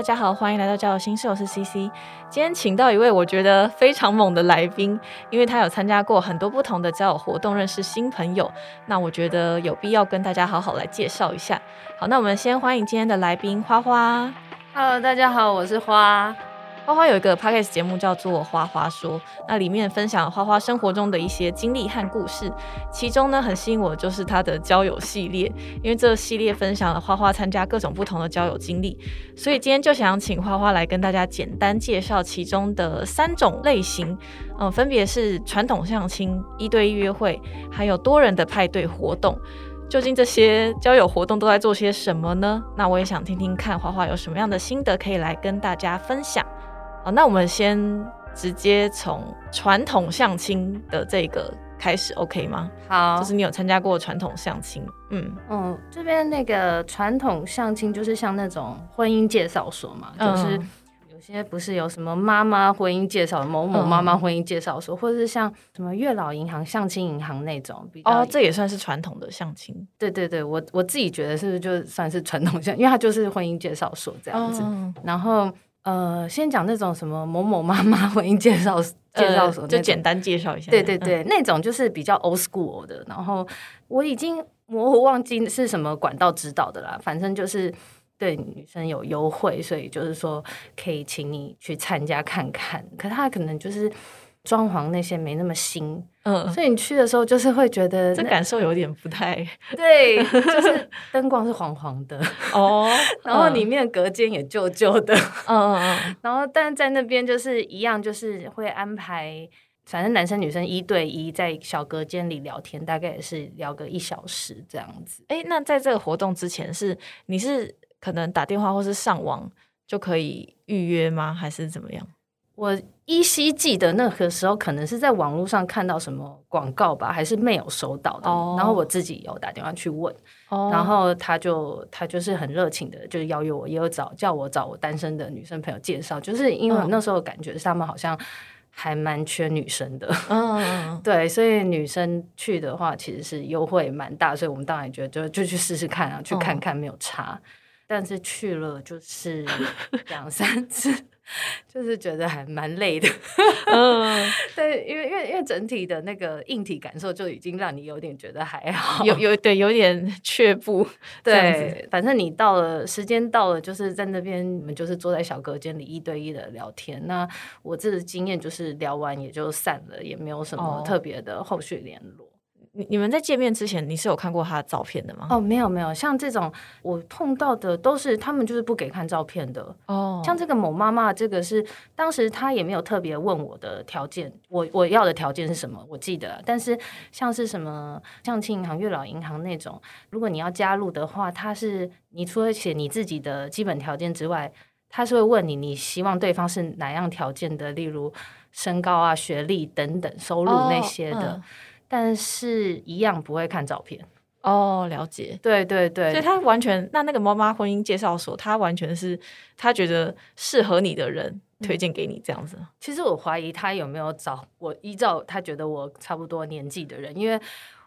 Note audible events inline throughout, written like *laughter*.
大家好，欢迎来到交友新事，我是 CC。今天请到一位我觉得非常猛的来宾，因为他有参加过很多不同的交友活动，认识新朋友。那我觉得有必要跟大家好好来介绍一下。好，那我们先欢迎今天的来宾花花。Hello，大家好，我是花。花花有一个 podcast 节目叫做《花花说》，那里面分享花花生活中的一些经历和故事。其中呢，很吸引我就是他的交友系列，因为这系列分享了花花参加各种不同的交友经历，所以今天就想请花花来跟大家简单介绍其中的三种类型，嗯、分别是传统相亲、一对一约会，还有多人的派对活动。究竟这些交友活动都在做些什么呢？那我也想听听看花花有什么样的心得可以来跟大家分享。好，那我们先直接从传统相亲的这个开始，OK 吗？好，就是你有参加过传统相亲，嗯，嗯，这边那个传统相亲就是像那种婚姻介绍所嘛，嗯就是有些不是有什么妈妈婚姻介绍某某妈妈婚姻介绍所，或者是像什么月老银行、相亲银行那种比较哦，这也算是传统的相亲。对对对，我我自己觉得是不是就算是传统相，因为它就是婚姻介绍所这样子。哦。然后呃，先讲那种什么某某妈妈婚姻介绍介绍所就简单介绍一下。嗯，对对对，那种就是比较 old school 的。然后我已经模糊忘记是什么管道指导的啦，反正就是对女生有优惠，所以就是说可以请你去参加看看。可他可能就是装潢那些没那么新，嗯，所以你去的时候就是会觉得这感受有点不太 *laughs* 对，就是灯光是黄黄的，哦。*laughs* 然后里面隔间也旧旧的，嗯，嗯嗯 *laughs* 然后但在那边就是一样，就是会安排。反正男生女生一对一在小隔间里聊天，大概也是聊个一小时这样子。哎、那在这个活动之前是你是可能打电话或是上网就可以预约吗？还是怎么样？我依稀记得那个时候可能是在网络上看到什么广告吧，还是没有收到的。哦然后我自己有打电话去问，哦然后他就他就是很热情的，就是邀约我，也有找叫我找我单身的女生朋友介绍，就是因为我嗯那时候感觉是他们好像还蛮缺女生的。嗯 *laughs* 对，所以女生去的话，其实是优惠蛮大，所以我们当然觉得就就去试试看啊，去看看没有差。但是去了就是两三次，就是觉得还蛮累的。嗯，*laughs* 对，因为因为因为整体的那个硬体感受就已经让你有点觉得还好。*laughs* 有有对有点却步，对，反正你到了时间到了，就是在那边你们就是坐在小隔间里一对一的聊天。那我这个经验就是聊完也就散了，也没有什么哦特别的后续联络。你你们在见面之前，你是有看过他的照片的吗？哦，没有没有，像这种我碰到的都是他们就是不给看照片的。哦像这个某妈妈，这个是当时她也没有特别问我的条件，我我要的条件是什么，我记得。但是像是什么像亲银行、月老银行那种，如果你要加入的话，它是你除了写你自己的基本条件之外，他是会问你你希望对方是哪样条件的，例如身高啊、学历等等、收入那些的。嗯但是一样不会看照片。哦，了解。对对对，所以他完全那那个妈妈婚姻介绍所，他完全是他觉得适合你的人推荐给你这样子。其实我怀疑他有没有找我，依照他觉得我差不多年纪的人，因为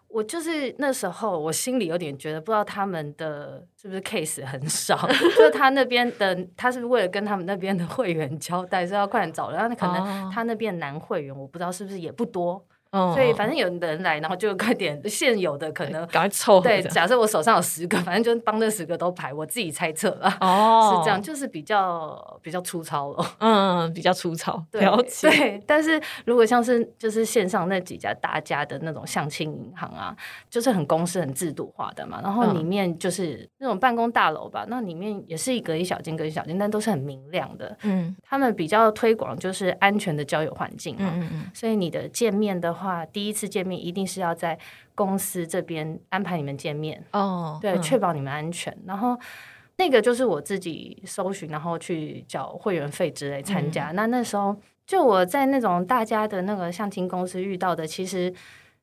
我就是那时候我心里有点觉得，不知道他们的是不是 case 很少，*laughs* 就是他那边的，他是不是为了跟他们那边的会员交代，是要快点找人，然后可哦能他那边男会员我不知道是不是也不多，嗯所以反正有人来，然后就快点现有的可能。*laughs* 赶快凑合对，假设我手上有十个，反正就帮那十个都排，我自己猜测了，哦，是这样，就是比较比较粗糙了。嗯，比较粗糙，对了解。对，但是如果像是就是线上那几家大家的那种相亲银行啊，就是很公司很制度化的嘛，然后嗯里面就是那种办公大楼吧，那里面也是一隔一小间隔一小间，但都是很明亮的。嗯他们比较推广就是安全的交友环境嘛，嗯嗯嗯，所以你的见面的话，第一次见面一定是要在公司这边安排你们见面，哦，对，嗯确保你们安全。然后那个就是我自己搜寻，然后去缴会员费之类参加。那那时候就我在那种大家的那个相亲公司遇到的，其实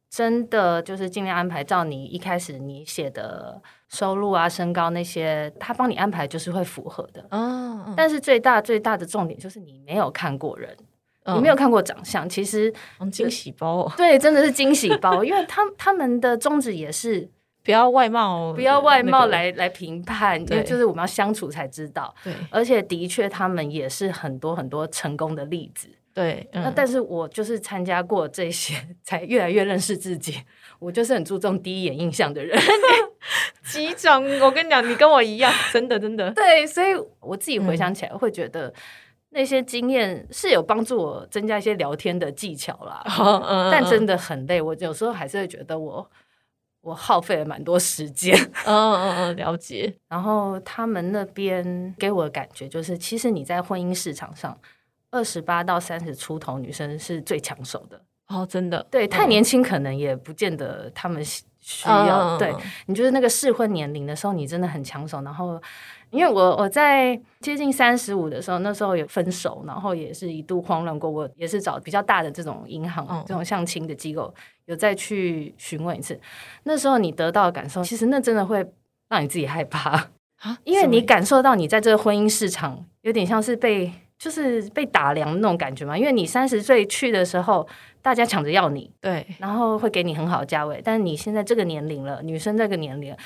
真的就是尽量安排照你一开始你写的收入啊、身高那些，他帮你安排就是会符合的。哦，但是最大最大的重点就是你没有看过人，嗯你没有看过长相，其实嗯惊喜包哦，对，真的是惊喜包，*laughs* 因为他他们的宗旨也是不要外貌，不要外貌那个来、来评判，因为对就是我们要相处才知道。对而且的确，他们也是很多很多成功的例子。对，那嗯但是我就是参加过这些，*laughs* 才越来越认识自己。我就是很注重第一眼印象的人，*laughs* 机长，我跟你讲，你跟我一样，真的真的，对，所以我自己回想起来，会觉得那些经验是有帮助我增加一些聊天的技巧啦。*laughs* 嗯但真的很累，我有时候还是会觉得我我耗费了蛮多时间。*laughs* 嗯嗯嗯，了解，*laughs* 然后他们那边给我的感觉就是，其实你在婚姻市场上，二十八到三十出头女生是最抢手的。哦，真的，对，太嗯年轻可能也不见得他们需需要。嗯对你就是那个适婚年龄的时候，你真的很抢手。然后，因为我我在接近三十五的时候，那时候有分手，然后也是一度慌乱过。我也是找比较大的这种银行、嗯这种相亲的机构，有再去询问一次。那时候你得到的感受，其实那真的会让你自己害怕。啊因为你感受到你在这个婚姻市场有点像是被就是被打量的那种感觉嘛。因为你三十岁去的时候，大家抢着要你，对，然后会给你很好的价位，但是你现在这个年龄了，女生这个年龄了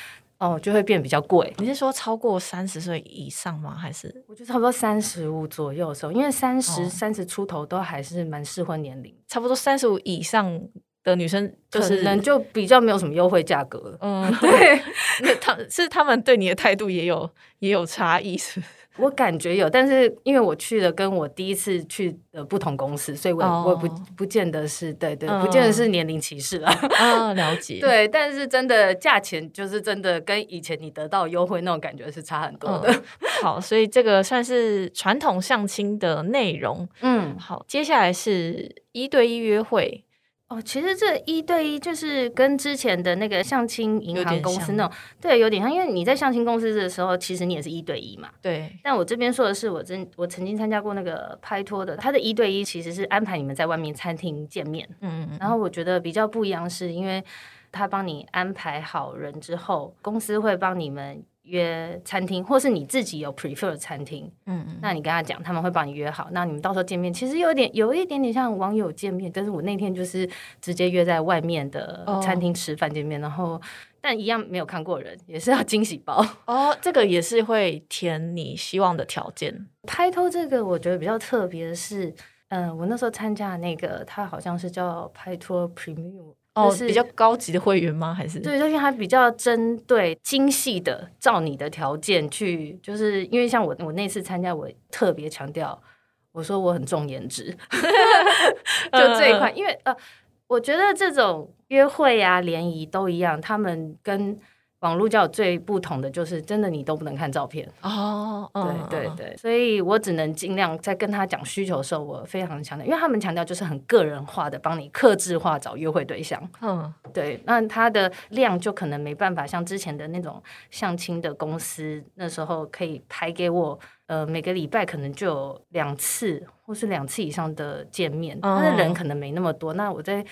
哦，就会变比较贵。你是说超过三十岁以上吗？还是我觉得差不多三十五左右的时候，因为三十哦三十出头都还是蛮适婚年龄，差不多三十五以上的女生，就可是能就比较没有什么优惠价格了。嗯，*laughs* 对，*laughs* 那他是他们对你的态度也有也有差异，是不是我感觉有，但是因为我去了跟我第一次去的不同公司，所以我我不不见得是对对，嗯不见得是年龄歧视啦。啊，了解，*laughs* 对，但是真的价钱就是真的跟以前你得到优惠那种感觉是差很多的。嗯，好，所以这个算是传统相亲的内容。嗯，好，接下来是一对一约会，哦，其实这一对一就是跟之前的那个相亲银行公司那种，对，有点像，因为你在相亲公司的时候，其实你也是一对一嘛。对，但我这边说的是，我真我曾经参加过那个拍拖的，他的一对一其实是安排你们在外面餐厅见面，嗯，然后我觉得比较不一样，是因为他帮你安排好人之后，公司会帮你们约餐厅，或是你自己有 prefer 的餐厅，嗯嗯，那你跟他讲，他们会帮你约好，那你们到时候见面，其实有点有一点点像网友见面，但是我那天就是直接约在外面的哦餐厅吃饭见面，然后但一样没有看过人，也是要惊喜包。哦，这个也是会填你希望的条件，拍拖这个我觉得比较特别的是，嗯、我那时候参加的那个，它好像是叫拍拖 Premium。哦，就是比较高级的会员吗？还是？对，就是它比较针对精细的，照你的条件去，就是因为像我我那次参加，我特别强调，我说我很重颜值，*laughs* 就这一块，因为呃，我觉得这种约会啊、联谊都一样，他们跟网络交友最不同的就是，真的你都不能看照片，哦，对对对，所以我只能尽量在跟他讲需求的时候，我非常强调，因为他们强调就是很个人化的，帮你克制化找约会对象。嗯，对，那他的量就可能没办法像之前的那种相亲的公司，那时候可以排给我，呃，每个礼拜可能就有两次或是两次以上的见面，但是人哦可能没那么多。那我在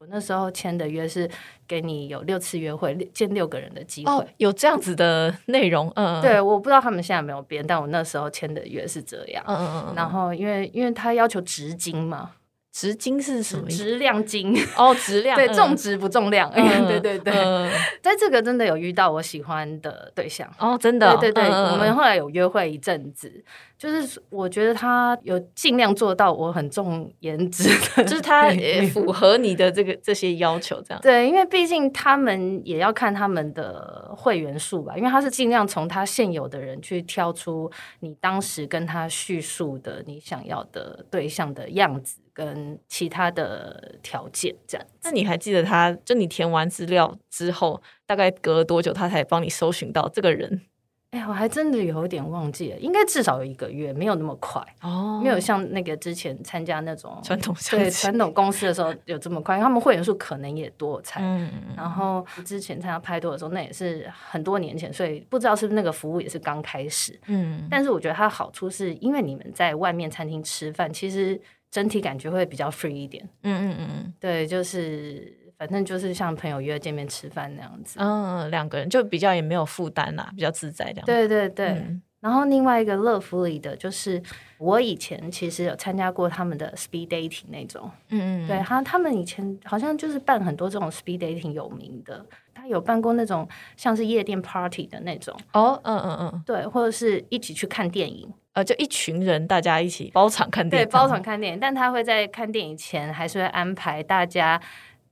我那时候签的约是给你有六次约会，见六个人的机会。哦，有这样子的内容，嗯，对，我不知道他们现在有没有变，但我那时候签的约是这样。嗯嗯嗯，然后因为因为他要求直金嘛，直金是什么意思？质量金，哦，质量，对，嗯。重质不重量，嗯 *laughs* 对对对。嗯。在这个真的有遇到我喜欢的对象。哦，真的？哦，对对对，嗯我们后来有约会一阵子，就是我觉得他有尽量做到我很重颜值，*laughs* 就是他也符合你的这个这些要求，这样。对，因为毕竟他们也要看他们的会员数吧，因为他是尽量从他现有的人去挑出你当时跟他叙述的你想要的对象的样子跟其他的条件，这样。那你还记得他，就你填完资料之后，大概隔了多久，他才帮你搜寻到这个人？哎呀，我还真的有一点忘记了，应该至少有一个月，没有那么快，哦没有像那个之前参加那种传统相对，传统公司的时候有这么快，因为他们会员数可能也多，我猜。嗯，然后之前参加拍拖的时候，那也是很多年前，所以不知道是不是那个服务也是刚开始。嗯，但是我觉得它的好处是因为你们在外面餐厅吃饭，其实整体感觉会比较 free 一点。嗯嗯嗯嗯对，就是反正就是像朋友约见面吃饭那样子。嗯，两个人就比较也没有负担啦，比较自在这样。对对对。嗯然后另外一个乐福里的，就是我以前其实有参加过他们的 speed dating 那种。嗯嗯，对，他他们以前好像就是办很多这种 speed dating 有名的，他有办过那种像是夜店 party 的那种，哦，嗯嗯嗯，对，或者是一起去看电影，呃，就一群人大家一起包场看电影对，包场看电影，但他会在看电影前还是会安排大家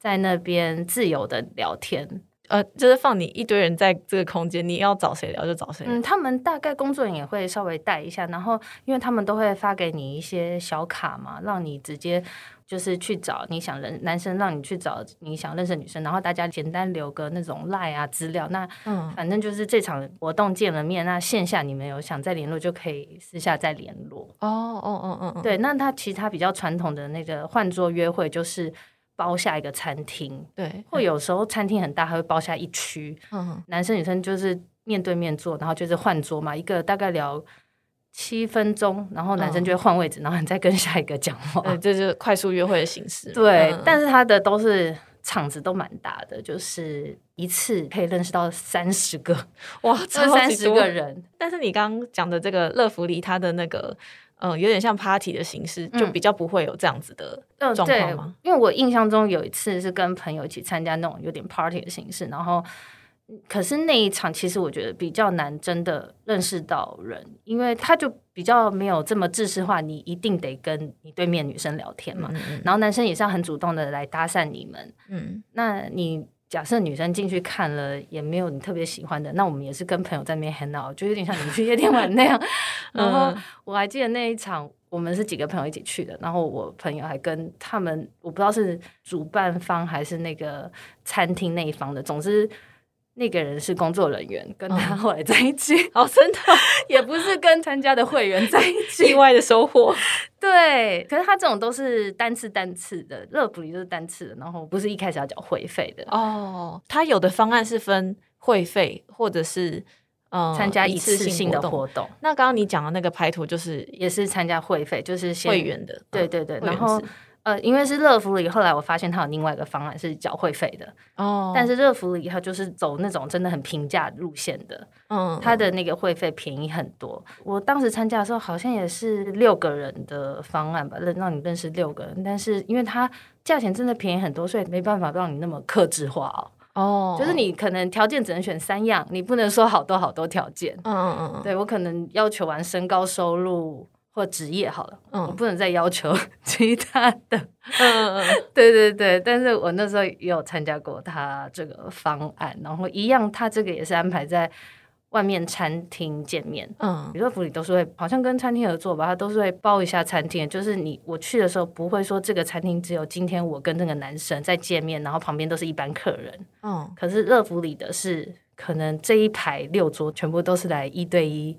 在那边自由的聊天。呃，就是放你一堆人在这个空间，你要找谁聊就找谁。嗯，他们大概工作人员也会稍微带一下，然后因为他们都会发给你一些小卡嘛，让你直接就是去找你想认男生，让你去找你想认识的女生，然后大家简单留个那种赖啊资料。那嗯反正就是这场活动见了面，那线下你们有想再联络就可以私下再联络。哦哦哦哦哦，对，那他其他比较传统的那个换桌约会就是包下一个餐厅，对，或有时候餐厅很大，还会包下一区。嗯男生女生就是面对面坐，然后就是换桌嘛，一个大概聊七分钟，然后男生就会换位置，然后你再跟下一个讲话。对，这就是快速约会的形式。对，嗯但是他的都是场子都蛮大的，就是一次可以认识到三十个，*laughs* 哇，*laughs* 这三十个人。但是你刚刚讲的这个乐福里，他的那个呃，有点像 party 的形式，就嗯比较不会有这样子的嗯，状况吗？，因为我印象中有一次是跟朋友一起参加那种有点 party 的形式，然后可是那一场其实我觉得比较难真的认识到人，因为他就比较没有这么制式化，你一定得跟你对面女生聊天嘛，然后男生也是要很主动的来搭讪你们，嗯那你。假设女生进去看了也没有你特别喜欢的，那我们也是跟朋友在那边 hang out，就有点像你去夜店玩那样。*laughs* 然后嗯我还记得那一场，我们是几个朋友一起去的，然后我朋友还跟他们，我不知道是主办方还是那个餐厅那一方的，总之那个人是工作人员，跟他嗯后来在一起，*laughs* 哦，真的 *laughs* 也不是跟参加的会员在一起 *laughs* 意。外的收获。对，可是他这种都是单次单次的，热普里就是单次的，然后不是一开始要缴会费的。哦，他有的方案是分会费或者是呃参加一一次次性的活动。那刚刚你讲的那个拍图就是也是参加会费，就是先会员的，嗯对对对，然后制呃，因为是乐福里，后来我发现它有另外一个方案是缴会费的，哦，但是乐福里它就是走那种真的很平价路线的，嗯，它的那个会费便宜很多。我当时参加的时候好像也是六个人的方案吧，让让你认识六个人，但是因为它价钱真的便宜很多，所以没办法让你那么克制化哦。哦，就是你可能条件只能选三样，你不能说好多好多条件。嗯嗯嗯嗯，对我可能要求完身高、收入或职业好了，嗯我不能再要求 *laughs* 其他的。嗯 *laughs* 对对对，但是我那时候也有参加过他这个方案，然后一样，他这个也是安排在外面餐厅见面。嗯比如说福利都是会，好像跟餐厅合作吧，他都是会包一下餐厅。就是你我去的时候，不会说这个餐厅只有今天我跟那个男生在见面，然后旁边都是一般客人。嗯，可是乐福里的是，可能这一排六桌全部都是来一对一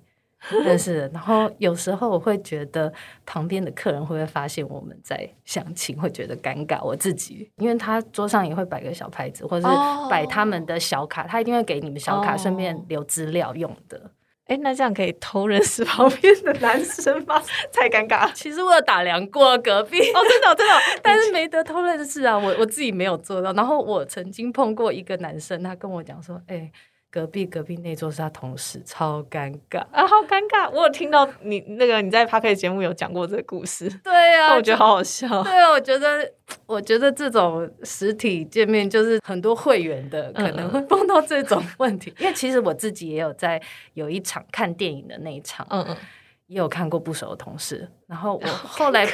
认识的。然后有时候我会觉得旁边的客人会不会发现我们在相亲，会觉得尴尬。我自己，因为他桌上也会摆个小牌子，或者哦是摆他们的小卡，他一定会给你们小卡，哦顺便留资料用的。哎，那这样可以偷认识旁边的男生吗？太尴尬了。*laughs* 其实我有打量过隔壁。哦，真的哦真的哦，*laughs* 但是没得偷认识啊，我我自己没有做到。然后我曾经碰过一个男生，他跟我讲说：“哎、隔壁隔壁那桌是他同事，超尴尬。啊，好尴尬！我有听到你那个你在 p a r k 节目有讲过这个故事，”对啊，我觉得好好笑。对啊，我觉得，我觉得这种实体见面就是很多会员的可能会碰到这种问题，因为其实我自己也有在有一场看电影的那一场，嗯嗯，也有看过不熟的同事，然后我 *laughs* 后来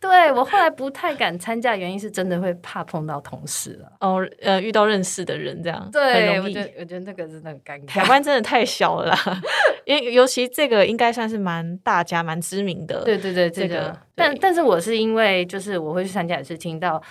对我后来不太敢参加，原因是真的会怕碰到同事了。哦，呃，遇到认识的人这样，很对，容易我觉。得我觉得那个真的很尴尬台。湾真的太小了，因为尤其这个应该算是蛮大家、蛮知名的。对对对，这这个个，但但是我是因为就是我会去参加，也是听到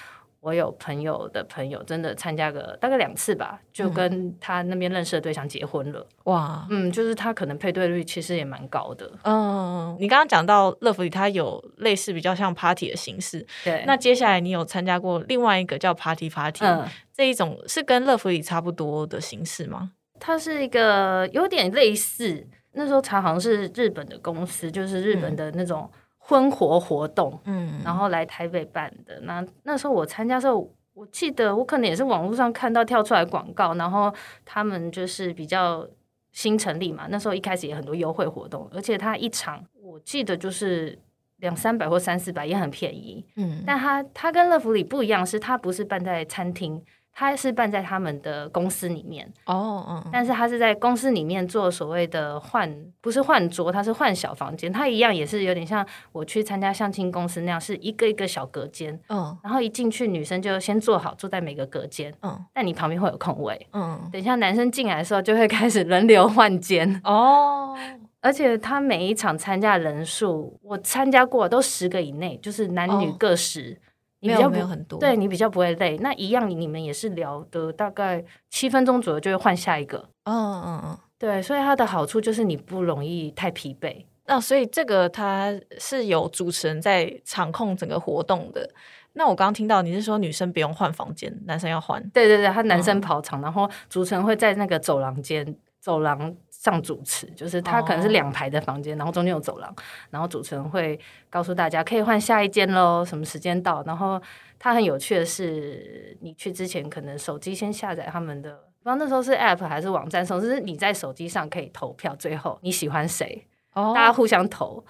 我有朋友的朋友真的参加个大概两次吧，就嗯跟他那边认识的对象结婚了。哇，嗯，就是他可能配对率其实也蛮高的。嗯，你刚刚讲到乐福里，它有类似比较像 party 的形式。对，那接下来你有参加过另外一个叫 party party，、嗯，这一种是跟乐福里差不多的形式吗？它是一个有点类似，那时候查好像是日本的公司，就是日本的那种婚活活动，嗯，然后来台北办的。那那时候我参加的时候，我记得我可能也是网络上看到跳出来广告，然后他们就是比较新成立嘛，那时候一开始也很多优惠活动，而且他一场我记得就是两三百或三四百，也很便宜。嗯，但他他跟乐福里不一样，是他不是办在餐厅。他是办在他们的公司里面哦，嗯，但是他是在公司里面做所谓的换，不是换桌，他是换小房间。他一样也是有点像我去参加相亲公司那样，是一个一个小隔间，嗯，然后一进去女生就先坐好，坐在每个隔间，嗯，但你旁边会有空位，嗯，等一下男生进来的时候就会开始轮流换间哦，*laughs* 而且他每一场参加人数，我参加过都十个以内，就是男女各十。没有没有很多，对你比较不会累。那一样，你们也是聊的大概七分钟左右就会换下一个。嗯嗯嗯，对，所以它的好处就是你不容易太疲惫。那所以这个它是有主持人在场控整个活动的。那我刚刚听到你是说女生不用换房间，男生要换？对对对，他男生跑场，然后主持人会在那个走廊间走廊。上主持就是他可能是两排的房间，然后中间有走廊，然后主持人会告诉大家可以换下一间喽，什么时间到。然后他很有趣的是，你去之前可能手机先下载他们的，不知道那时候是 App 还是网站，总之你在手机上可以投票，最后你喜欢谁，大家互相投，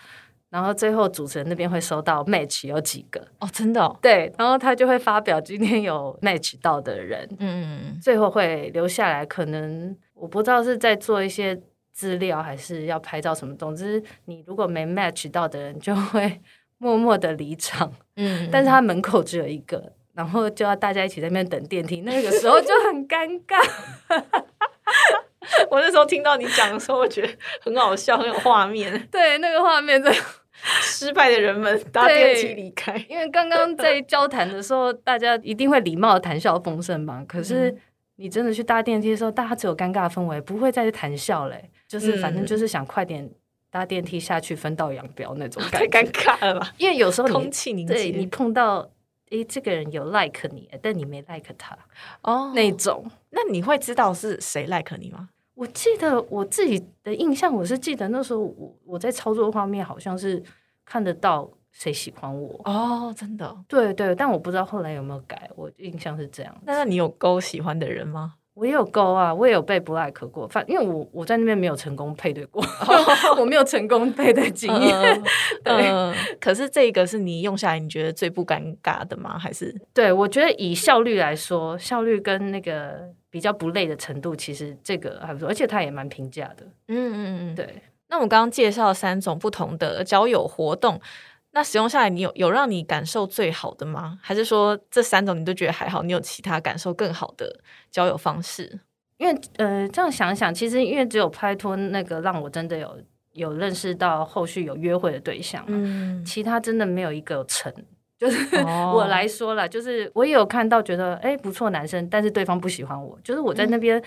然后最后主持人那边会收到 match 有几个哦，真的对，然后他就会发表今天有 match 到的人，嗯，最后会留下来可能。我不知道是在做一些资料，还是要拍照什么。总之，你如果没 match 到的人，就会 *laughs* 默默的离场。嗯，但是他门口只有一个，然后就要大家一起在那边等电梯。那个时候就很尴尬。*laughs* 我那时候听到你讲的时候，我觉得很好笑，很有画面。对，那个画面的 *laughs* 失败的人们搭电梯离开。因为刚刚在交谈的时候，大家一定会礼貌的谈笑风生嘛。可是。你真的去搭电梯的时候，大家只有尴尬氛围，不会再去谈笑嘞。就是反正就是想快点搭电梯下去，分道扬镳那种。太尴尬了吧？因为有时候空气凝结，你碰到诶，这个人有 like 你，但你没 like 他哦，那种。那你会知道是谁 like 你吗？我记得我自己的印象，我是记得那时候我我在操作画面，好像是看得到。谁喜欢我？哦，真的，对对，但我不知道后来有没有改。我印象是这样。那那你有勾喜欢的人吗？我也有勾啊，我也有被不 like 过。反因为我我在那边没有成功配对过，*laughs* 我没有成功配对经验。*laughs* 对，可是这个是你用下来你觉得最不尴尬的吗？还是？对，我觉得以效率来说，效率跟那个比较不累的程度，其实这个还不错，而且它也蛮平价的。嗯嗯嗯，对。那我刚刚介绍三种不同的交友活动。那使用下来，你有有让你感受最好的吗？还是说这三种你都觉得还好？你有其他感受更好的交友方式？因为呃，这样想想，其实因为只有拍拖那个让我真的有有认识到后续有约会的对象，嗯，其他真的没有一个成。就是 *laughs* 我来说了，就是我也有看到觉得哎不错男生，但是对方不喜欢我，就是我在那边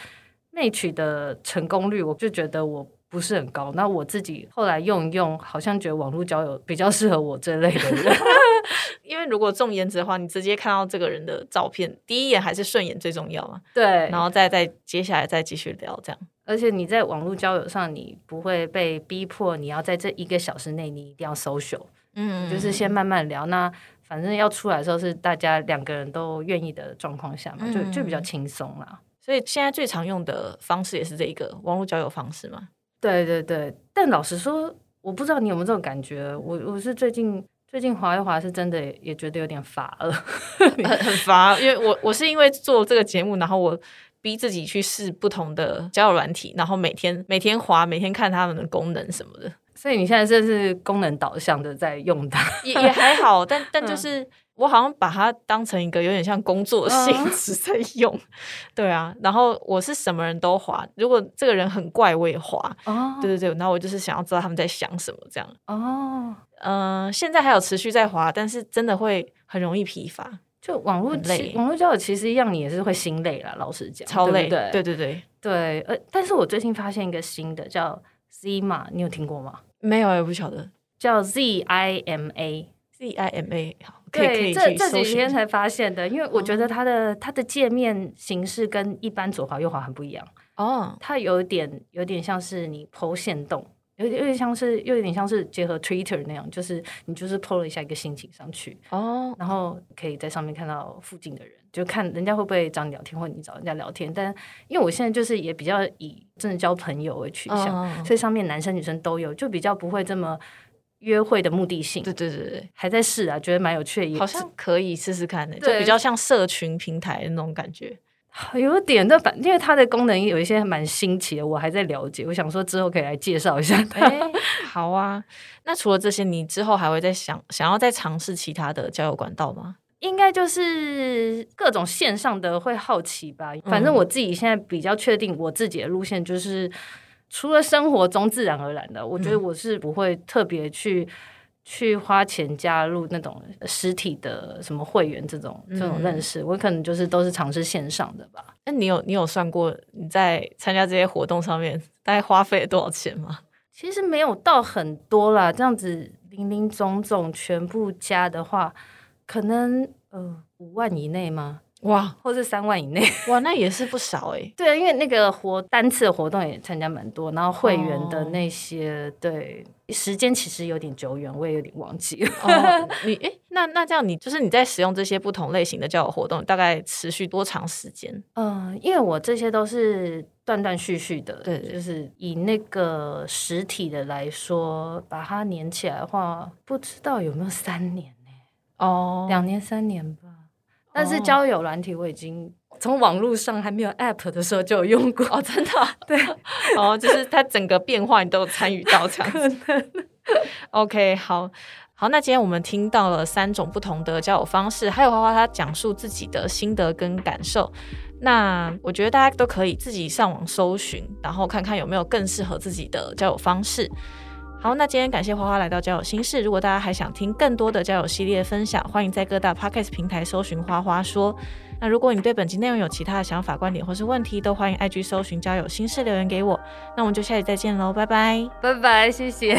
内取的成功率，我就觉得我。不是很高，那我自己后来用一用，好像觉得网络交友比较适合我这类的人。*laughs* 因为如果重颜值的话，你直接看到这个人的照片，第一眼还是顺眼最重要嘛。对，然后再再接下来再继续聊这样。而且你在网络交友上，你不会被逼迫，你要在这一个小时内你一定要 social，嗯，就是先慢慢聊。那反正要出来的时候是大家两个人都愿意的状况下嘛，就就比较轻松啦。所以现在最常用的方式也是这一个网络交友方式嘛。对对对，但老实说，我不知道你有没有这种感觉。我我是最近最近滑一滑，是真的也觉得有点乏了，很很 *laughs* 乏。因为我我是因为做这个节目，然后我逼自己去试不同的交友软体，然后每天每天滑，每天看他们的功能什么的。所以你现在这是功能导向的在用它，也也还好，但但就是。我好像把它当成一个有点像工作性质在用，对啊。然后我是什么人都滑，如果这个人很怪，我也滑。哦，对对对，然后我就是想要知道他们在想什么这样。哦，嗯，现在还有持续在滑，但是真的会很容易疲乏。就网络累，网络交友其实一样，你也是会心累了。老实讲，超累。对对对对对。呃，但是我最近发现一个新的叫 Zima，你有听过吗？没有，也不晓得。叫 Z I M A Z I M A。对，这这几天才发现的，因为我觉得它的它的界面形式跟一般左滑右滑很不一样。哦，它有点有点像是你剖线动，有点有点像是，又有点像是结合 Twitter 那样，就是你就是 PO 了一下一个心情上去，哦，然后可以在上面看到附近的人，就看人家会不会找你聊天，或你找人家聊天。但因为我现在就是也比较以真的交朋友为取向，嗯。所以上面男生女生都有，就比较不会这么约会的目的性。对对对对，还在试啊，觉得蛮有趣的，也好像可以试试看的，就比较像社群平台的那种感觉。*sighs* 有点，但反因为它的功能有一些蛮新奇的，我还在了解。我想说之后可以来介绍一下好啊。那除了这些，你之后还会再想想要再尝试其他的交友管道吗？应该就是各种线上的会好奇吧。反正我自己现在比较确定我自己的路线，就是除了生活中自然而然的，我觉得我是不会特别去。去花钱加入那种实体的什么会员这种这种认识，我可能就是都是尝试线上的吧。那你有你有算过你在参加这些活动上面大概花费了多少钱吗？其实没有到很多啦，这样子零零总总全部加的话，可能呃五万以内吗？哇或是三万以内？*laughs* 哇，那也是不少哎、*laughs* 对啊，因为那个活单次的活动也参加蛮多，然后会员的哦那些，对时间其实有点久远，我也有点忘记了。哦，*laughs* 你哎、那那这样你就是你在使用这些不同类型的交友活动，大概持续多长时间？嗯、因为我这些都是断断续续的，对对就是以那个实体的来说，把它连起来的话，不知道有没有三年呢、哦两年三年吧。但是哦交友软体我已经从网络上还没有 App 的时候就有用过，哦，真的啊、*laughs* 对，哦，就是它整个变化你都有参与到这样子。*laughs* OK，好。好，那今天我们听到了三种不同的交友方式，还有花花她讲述自己的心得跟感受。那我觉得大家都可以自己上网搜寻，然后看看有没有更适合自己的交友方式。好，那今天感谢花花来到交友心事。如果大家还想听更多的交友系列分享，欢迎在各大 podcast 平台搜寻花花说。那如果你对本集内容有其他的想法、观点或是问题，都欢迎 IG 搜寻交友心事留言给我。那我们就下期再见喽，拜拜。拜拜，谢谢。